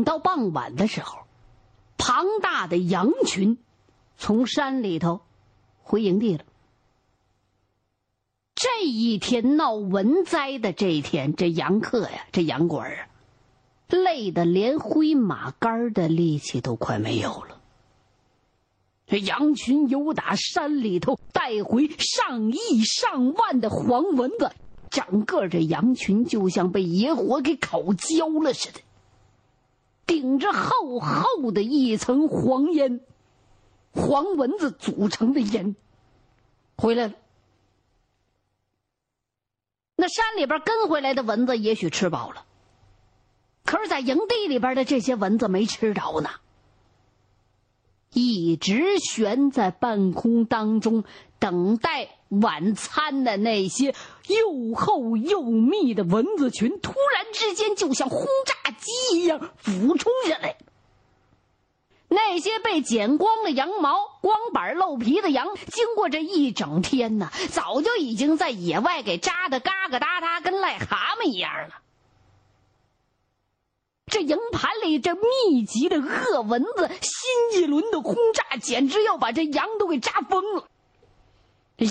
等到傍晚的时候，庞大的羊群从山里头回营地了。这一天闹蚊灾的这一天，这羊客呀，这羊倌啊，累得连挥马杆的力气都快没有了。这羊群由打山里头带回上亿上万的黄蚊子，整个这羊群就像被野火给烤焦了似的，顶着厚厚的一层黄烟，黄蚊子组成的烟，回来了。那山里边跟回来的蚊子也许吃饱了，可是，在营地里边的这些蚊子没吃着呢，一直悬在半空当中等待晚餐的那些又厚又密的蚊子群，突然之间就像轰炸机一样俯冲下来。那些被剪光了羊毛、光板露皮的羊，经过这一整天呢，早就已经在野外给扎的嘎嘎哒哒，跟癞蛤蟆一样了。这营盘里这密集的恶蚊子，新一轮的轰炸简直要把这羊都给扎疯了。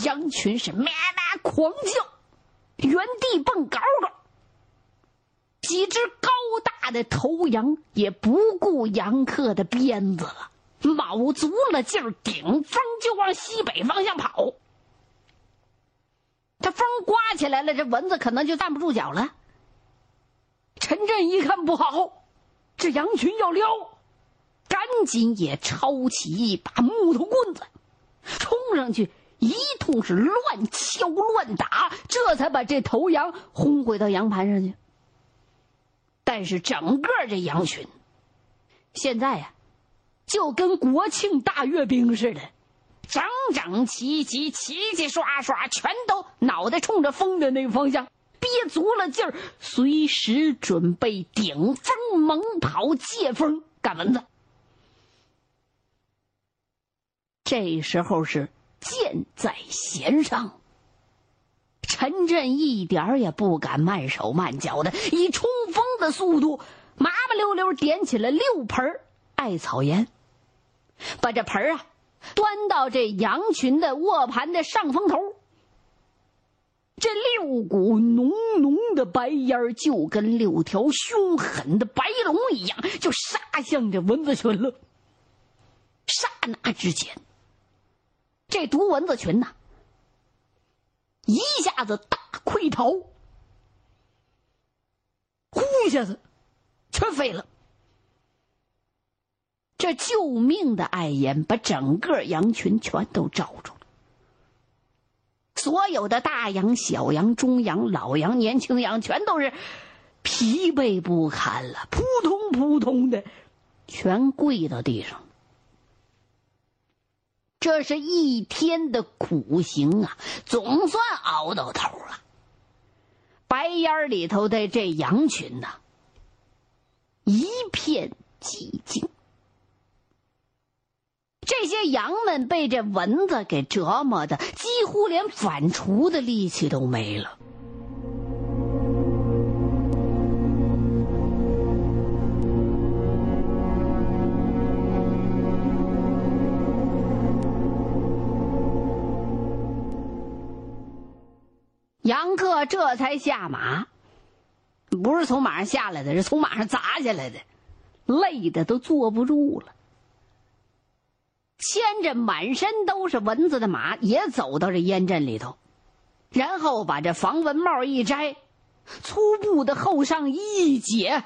羊群是咩咩狂叫，原地蹦高高。几只高大的头羊也不顾杨克的鞭子了，卯足了劲儿顶风就往西北方向跑。这风刮起来了，这蚊子可能就站不住脚了。陈震一看不好，这羊群要撩，赶紧也抄起一把木头棍子，冲上去一通是乱敲乱打，这才把这头羊轰回到羊盘上去。但是整个这羊群，现在呀，就跟国庆大阅兵似的，整整齐齐、齐齐刷刷，全都脑袋冲着风的那个方向，憋足了劲儿，随时准备顶风猛跑、借风赶蚊子。这时候是箭在弦上。陈震一点也不敢慢手慢脚的，以冲锋的速度，麻麻溜溜点起了六盆艾草烟，把这盆啊端到这羊群的卧盘的上风头。这六股浓浓的白烟就跟六条凶狠的白龙一样，就杀向这蚊子群了。刹那之间，这毒蚊子群呐！一下子大溃逃，呼一下子，全飞了。这救命的艾烟把整个羊群全都罩住。所有的大羊、小羊、中羊、老羊、年轻羊，全都是疲惫不堪了，扑通扑通的，全跪到地上。这是一天的苦行啊，总算熬到头了。白烟里头的这羊群呐，一片寂静。这些羊们被这蚊子给折磨的，几乎连反刍的力气都没了。杨克这才下马，不是从马上下来的，是从马上砸下来的，累的都坐不住了。牵着满身都是蚊子的马，也走到这烟阵里头，然后把这防蚊帽一摘，粗布的厚上衣一解，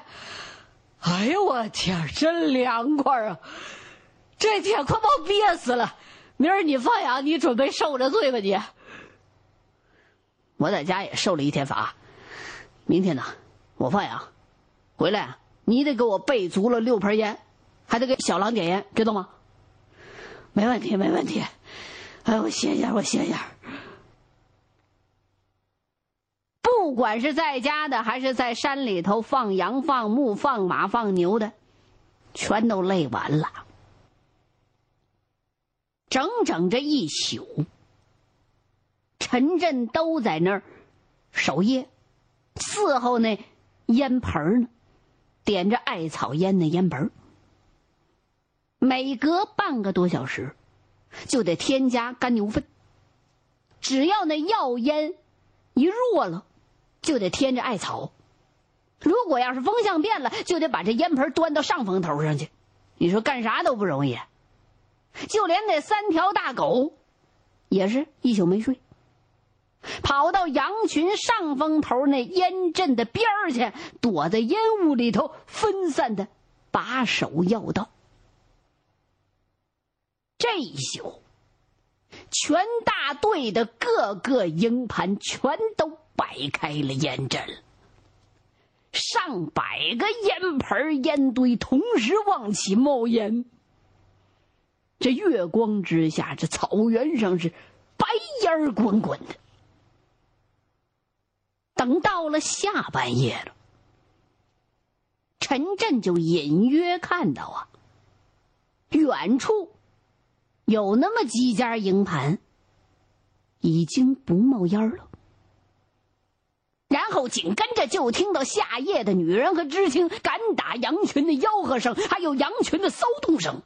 哎呦我天，真凉快啊！这天快把我憋死了。明儿你放羊，你准备受着罪吧你？我在家也受了一天罚，明天呢，我放羊，回来你得给我备足了六盆烟，还得给小狼点烟，知道吗？没问题，没问题。哎，我歇歇，我歇歇。不管是在家的，还是在山里头放羊、放牧、放马、放牛的，全都累完了，整整这一宿。陈震都在那儿守夜，伺候那烟盆呢。点着艾草烟的烟盆每隔半个多小时，就得添加干牛粪。只要那药烟一弱了，就得添着艾草。如果要是风向变了，就得把这烟盆端到上风头上去。你说干啥都不容易，就连那三条大狗，也是一宿没睡，跑到羊群上风头那烟阵的边儿去，躲在烟雾里头分散的把守要道。这一宿，全大队的各个营盘全都摆开了烟阵。上百个烟盆、烟堆同时往起冒烟。这月光之下，这草原上是白烟滚滚的。等到了下半夜了，陈震就隐约看到啊，远处有那么几家营盘已经不冒烟了。然后紧跟着就听到下夜的女人和知青赶打羊群的吆喝声，还有羊群的骚动声。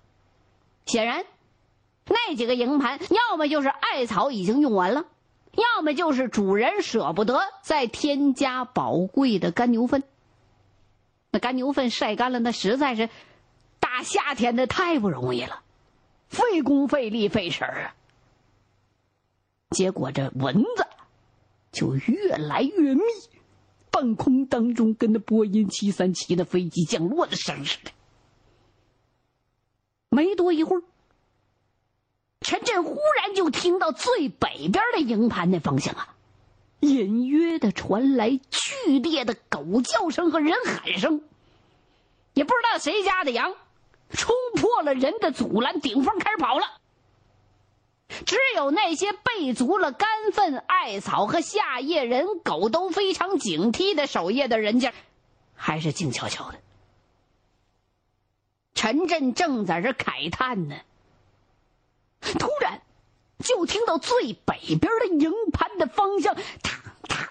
显然，那几个营盘要么就是艾草已经用完了，要么就是主人舍不得再添加宝贵的干牛粪。那干牛粪晒干了，那实在是大夏天的太不容易了，费工费力费神啊。结果这蚊子。就越来越密，半空当中跟那波音七三七的飞机降落的声似的。没多一会儿，陈震忽然就听到最北边的营盘那方向啊，隐约的传来剧烈的狗叫声和人喊声，也不知道谁家的羊冲破了人的阻拦，顶风开始跑了。只有那些备足了干粪、艾草和夏夜人狗都非常警惕的守夜的人家，还是静悄悄的。陈震正在这慨叹呢，突然就听到最北边的营盘的方向，嘡嘡，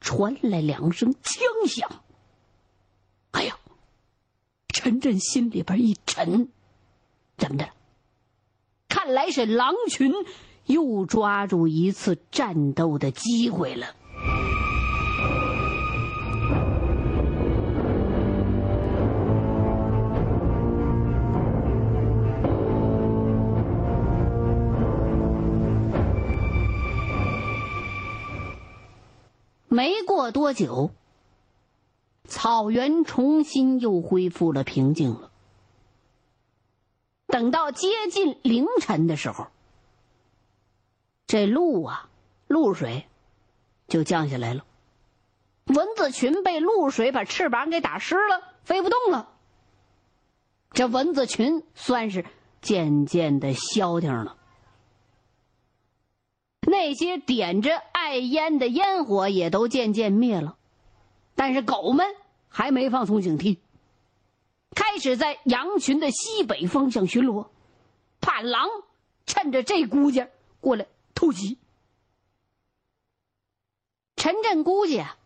传来两声枪响。哎呀，陈震心里边一沉，怎么的？看来是狼群又抓住一次战斗的机会了。没过多久，草原重新又恢复了平静了。等到接近凌晨的时候，这露啊，露水就降下来了。蚊子群被露水把翅膀给打湿了，飞不动了。这蚊子群算是渐渐的消停了。那些点着艾烟的烟火也都渐渐灭了，但是狗们还没放松警惕。开始在羊群的西北方向巡逻，怕狼趁着这估计过来偷袭。陈震估计啊，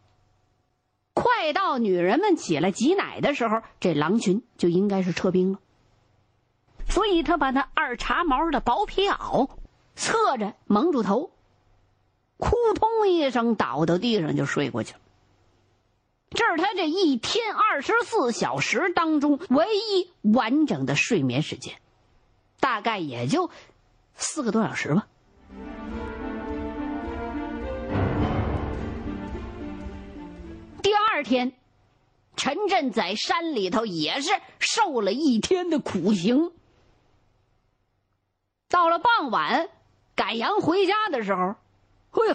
快到女人们起来挤奶的时候，这狼群就应该是撤兵了。所以他把那二茬毛的薄皮袄侧着蒙住头，扑通一声倒到地上就睡过去了。这是他这一天二十四小时当中唯一完整的睡眠时间，大概也就四个多小时吧。第二天，陈震在山里头也是受了一天的苦刑。到了傍晚，赶羊回家的时候，哎呦，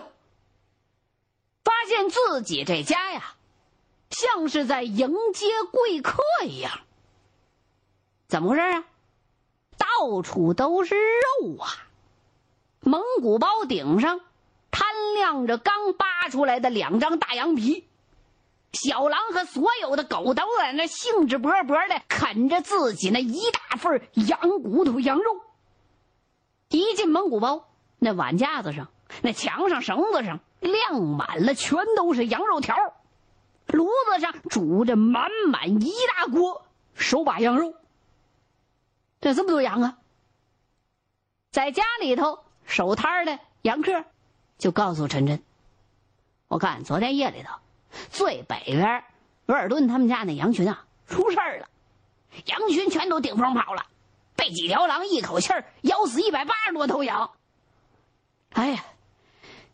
发现自己这家呀。像是在迎接贵客一样，怎么回事啊？到处都是肉啊！蒙古包顶上摊亮着刚扒出来的两张大羊皮，小狼和所有的狗都在那兴致勃勃的啃着自己那一大份羊骨头、羊肉。一进蒙古包，那碗架子上、那墙上、绳子上晾满了，全都是羊肉条。炉子上煮着满满一大锅手把羊肉。这这么多羊啊！在家里头守摊的杨克就告诉陈真：“我看昨天夜里头，最北边额尔顿他们家那羊群啊出事儿了，羊群全都顶风跑了，被几条狼一口气儿咬死一百八十多头羊。哎呀，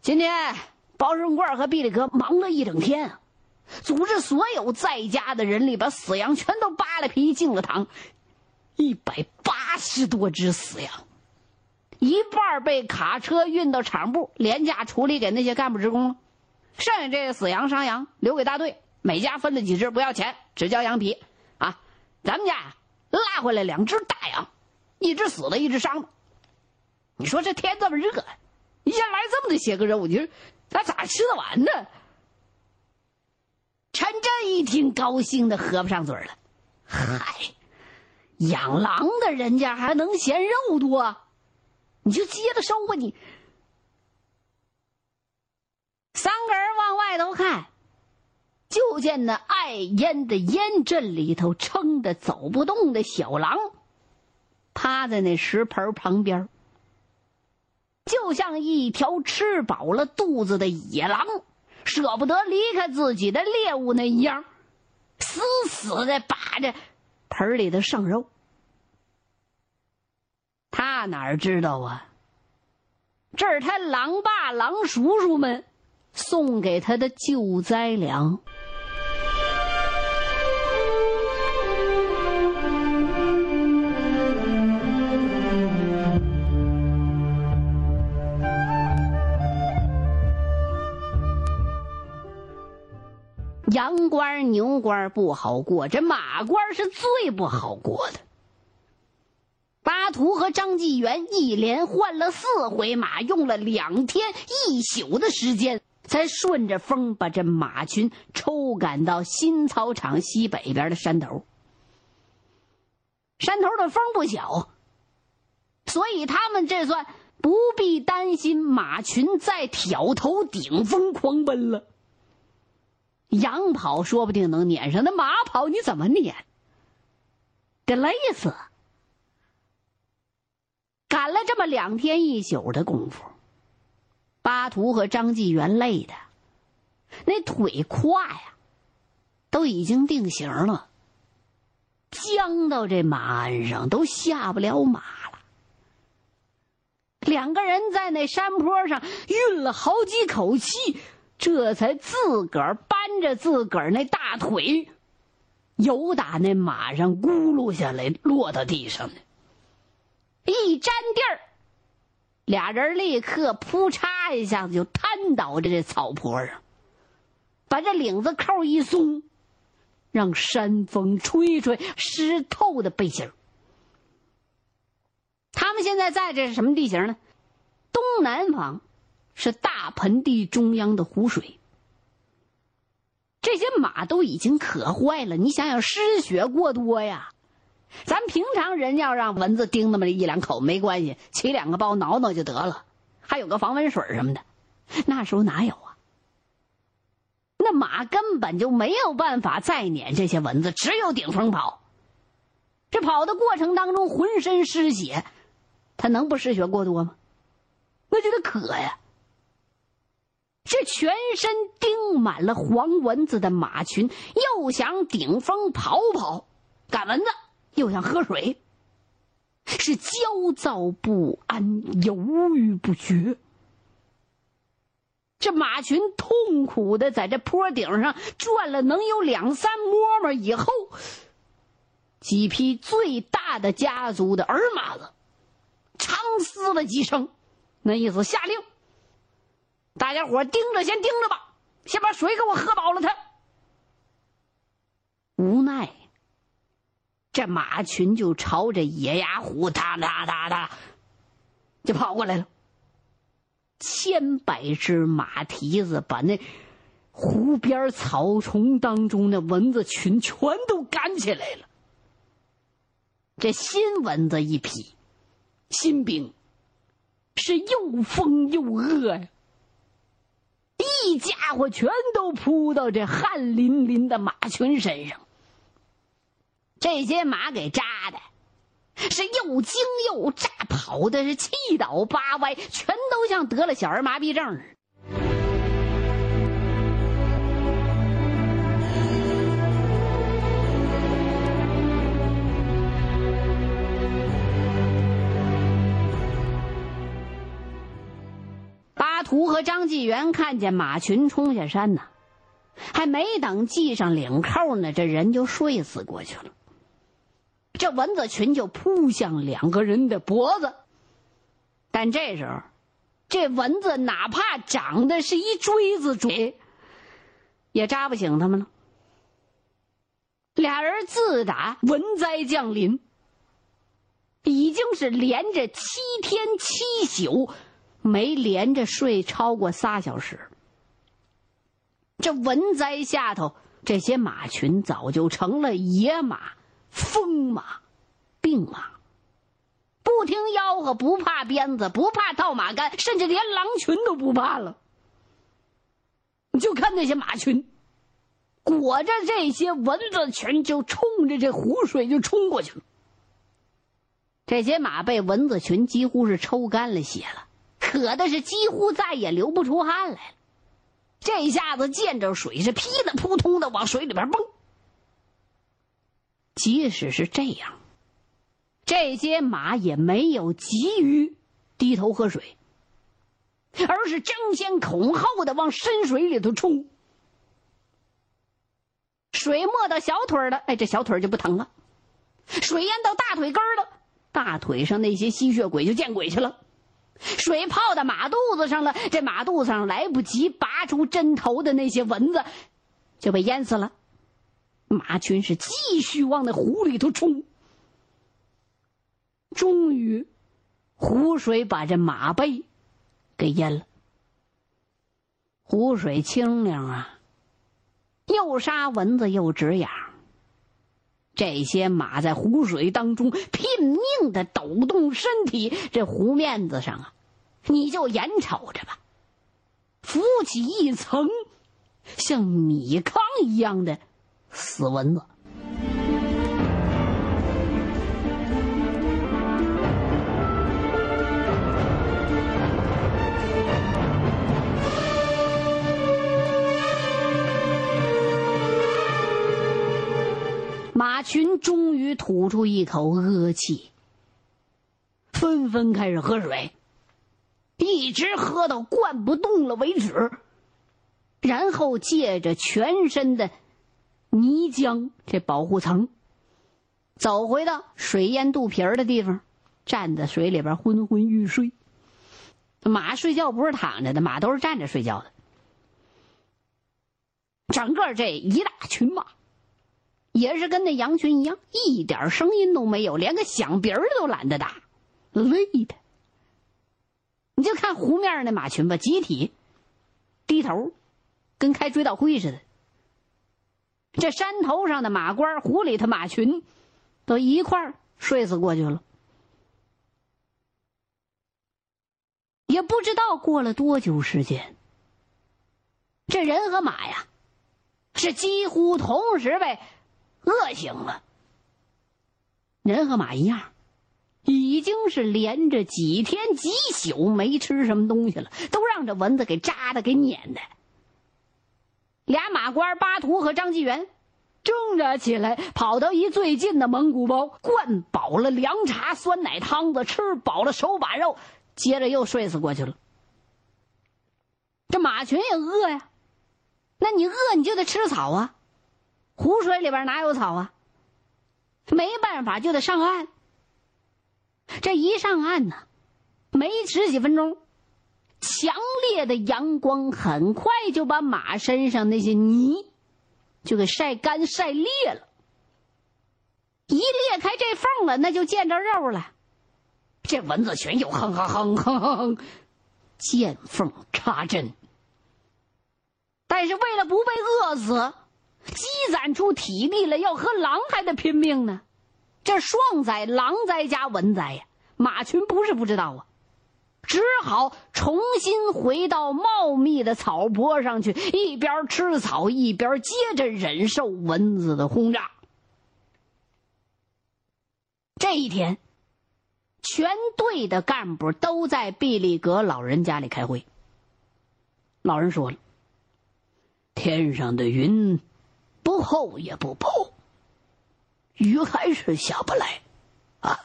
今天包顺贵和毕力哥忙了一整天啊，组织所有在家的人力把死羊全都扒了皮进了膛，一百八十多只死羊。”一半被卡车运到厂部廉价处理给那些干部职工了，剩下这些死羊伤羊留给大队，每家分了几只，不要钱，只交羊皮。啊，咱们家呀拉回来两只大羊，一只死了，一只伤的。你说这天这么热，一下来这么的些个肉，你说咱咋吃得完呢？陈震一听，高兴的合不上嘴了。嗨，养狼的人家还能嫌肉多？你就接着收吧，你。三个人往外头看，就见那艾烟的烟阵里头撑的走不动的小狼，趴在那石盆旁边，就像一条吃饱了肚子的野狼，舍不得离开自己的猎物那一样，死死的把着盆里的剩肉。他哪知道啊？这是他狼爸、狼叔叔们送给他的救灾粮。羊官、牛官不好过，这马官是最不好过的。巴图和张继元一连换了四回马，用了两天一宿的时间，才顺着风把这马群抽赶到新草场西北边的山头。山头的风不小，所以他们这算不必担心马群再挑头顶风狂奔了。羊跑说不定能撵上，那马跑你怎么撵？得累死。赶了这么两天一宿的功夫，巴图和张继元累的那腿胯呀，都已经定型了，僵到这马鞍上都下不了马了。两个人在那山坡上运了好几口气，这才自个儿搬着自个儿那大腿，由打那马上咕噜下来，落到地上呢。一沾地儿，俩人立刻扑嚓一下子就瘫倒在这草坡上，把这领子扣一松，让山风吹吹湿透的背心儿他们现在在这是什么地形呢？东南方是大盆地中央的湖水。这些马都已经渴坏了，你想想失血过多呀。咱平常人要让蚊子叮那么一两口没关系，起两个包挠挠就得了，还有个防蚊水什么的。那时候哪有啊？那马根本就没有办法再撵这些蚊子，只有顶风跑。这跑的过程当中浑身失血，他能不失血过多吗？那就得渴呀。这全身叮满了黄蚊子的马群，又想顶风跑跑赶蚊子。又想喝水，是焦躁不安、犹豫不决。这马群痛苦的在这坡顶上转了能有两三摸摸以后，几匹最大的家族的儿马子长嘶了几声，那意思下令：大家伙盯着，先盯着吧，先把水给我喝饱了。他无奈。这马群就朝着野鸭湖哒哒哒哒就跑过来了。千百只马蹄子把那湖边草丛当中的蚊子群全都赶起来了。这新蚊子一批，新兵是又疯又饿呀！一家伙全都扑到这汗淋淋的马群身上。这些马给扎的，是又惊又炸，跑的是七倒八歪，全都像得了小儿麻痹症似的。图和张继元看见马群冲下山呢，还没等系上领扣呢，这人就睡死过去了。这蚊子群就扑向两个人的脖子，但这时候，这蚊子哪怕长的是一锥子嘴，也扎不醒他们了。俩人自打蚊灾降临，已经是连着七天七宿。没连着睡超过仨小时，这蚊灾下头，这些马群早就成了野马、疯马、病马，不听吆喝，不怕鞭子，不怕套马杆，甚至连狼群都不怕了。你就看那些马群，裹着这些蚊子群，就冲着这湖水就冲过去了。这些马被蚊子群几乎是抽干了血了。渴的是几乎再也流不出汗来了，这下子见着水是噼里扑通的往水里边蹦。即使是这样，这些马也没有急于低头喝水，而是争先恐后的往深水里头冲。水没到小腿了，哎，这小腿就不疼了；水淹到大腿根了，大腿上那些吸血鬼就见鬼去了。水泡到马肚子上了，这马肚子上来不及拔出针头的那些蚊子，就被淹死了。马群是继续往那湖里头冲。终于，湖水把这马背给淹了。湖水清凉啊，又杀蚊子又止痒。这些马在湖水当中拼命的抖动身体，这湖面子上啊，你就眼瞅着吧，浮起一层像米糠一样的死蚊子。马群终于吐出一口恶气，纷纷开始喝水，一直喝到灌不动了为止。然后借着全身的泥浆这保护层，走回到水淹肚皮儿的地方，站在水里边昏昏欲睡。马睡觉不是躺着的，马都是站着睡觉的。整个这一大群马。也是跟那羊群一样，一点声音都没有，连个响鼻儿都懒得打，累的。你就看湖面上那马群吧，集体低头，跟开追悼会似的。这山头上的马官，湖里头马群，都一块儿睡死过去了。也不知道过了多久时间，这人和马呀，是几乎同时被。饿醒了，人和马一样，已经是连着几天几宿没吃什么东西了，都让这蚊子给扎的给撵的。俩马官巴图和张继元挣扎起来，跑到一最近的蒙古包，灌饱了凉茶、酸奶汤子，吃饱了手把肉，接着又睡死过去了。这马群也饿呀，那你饿你就得吃草啊。湖水里边哪有草啊？没办法，就得上岸。这一上岸呢，没十几分钟，强烈的阳光很快就把马身上那些泥就给晒干、晒裂了。一裂开这缝了，那就见着肉了。这蚊子群又哼哼哼哼哼哼，见缝插针。但是为了不被饿死。积攒出体力了，要和狼还得拼命呢。这双灾，狼灾加蚊灾呀！马群不是不知道啊，只好重新回到茂密的草坡上去，一边吃草一边接着忍受蚊子的轰炸。这一天，全队的干部都在毕利格老人家里开会。老人说了：“天上的云不厚也不薄，雨还是下不来啊，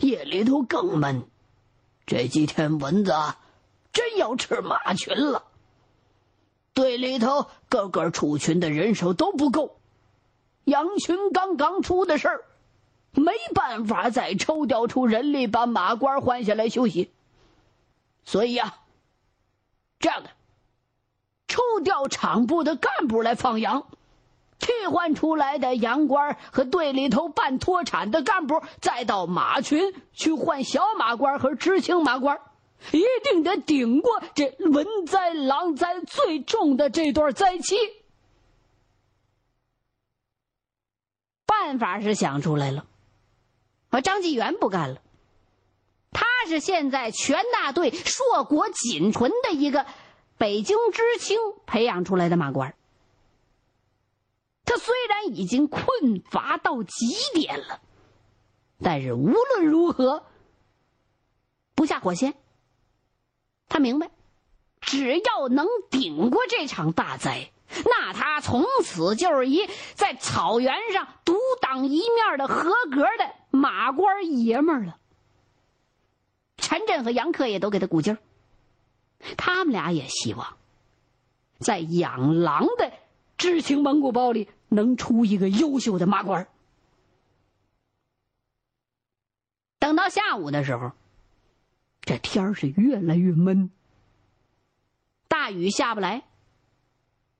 夜里头更闷。这几天蚊子真要吃马群了。队里头个个出群的人手都不够，羊群刚刚出的事儿。”没办法再抽调出人力把马官换下来休息，所以呀，这样的，抽调厂部的干部来放羊，替换出来的羊官和队里头办脱产的干部，再到马群去换小马官和知青马官，一定得顶过这文灾、狼灾最重的这段灾期。办法是想出来了。而张纪元不干了，他是现在全大队硕果仅存的一个北京知青培养出来的马官。虽然已经困乏到极点了，但是无论如何不下火线。他明白，只要能顶过这场大灾。那他从此就是一在草原上独当一面的合格的马官爷们了。陈震和杨克也都给他鼓劲儿，他们俩也希望在养狼的知青蒙古包里能出一个优秀的马官。等到下午的时候，这天是越来越闷，大雨下不来。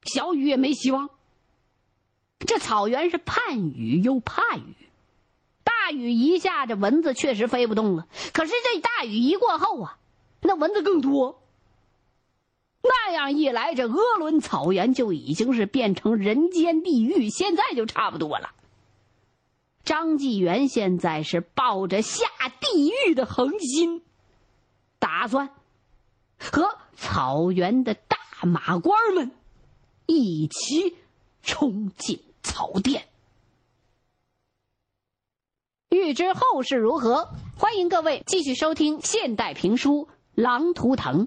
小雨也没希望。这草原是盼雨又怕雨，大雨一下，这蚊子确实飞不动了。可是这大雨一过后啊，那蚊子更多。那样一来，这鄂伦草原就已经是变成人间地狱，现在就差不多了。张纪元现在是抱着下地狱的恒心，打算和草原的大马官们。一起冲进草甸。欲知后事如何，欢迎各位继续收听现代评书《狼图腾》。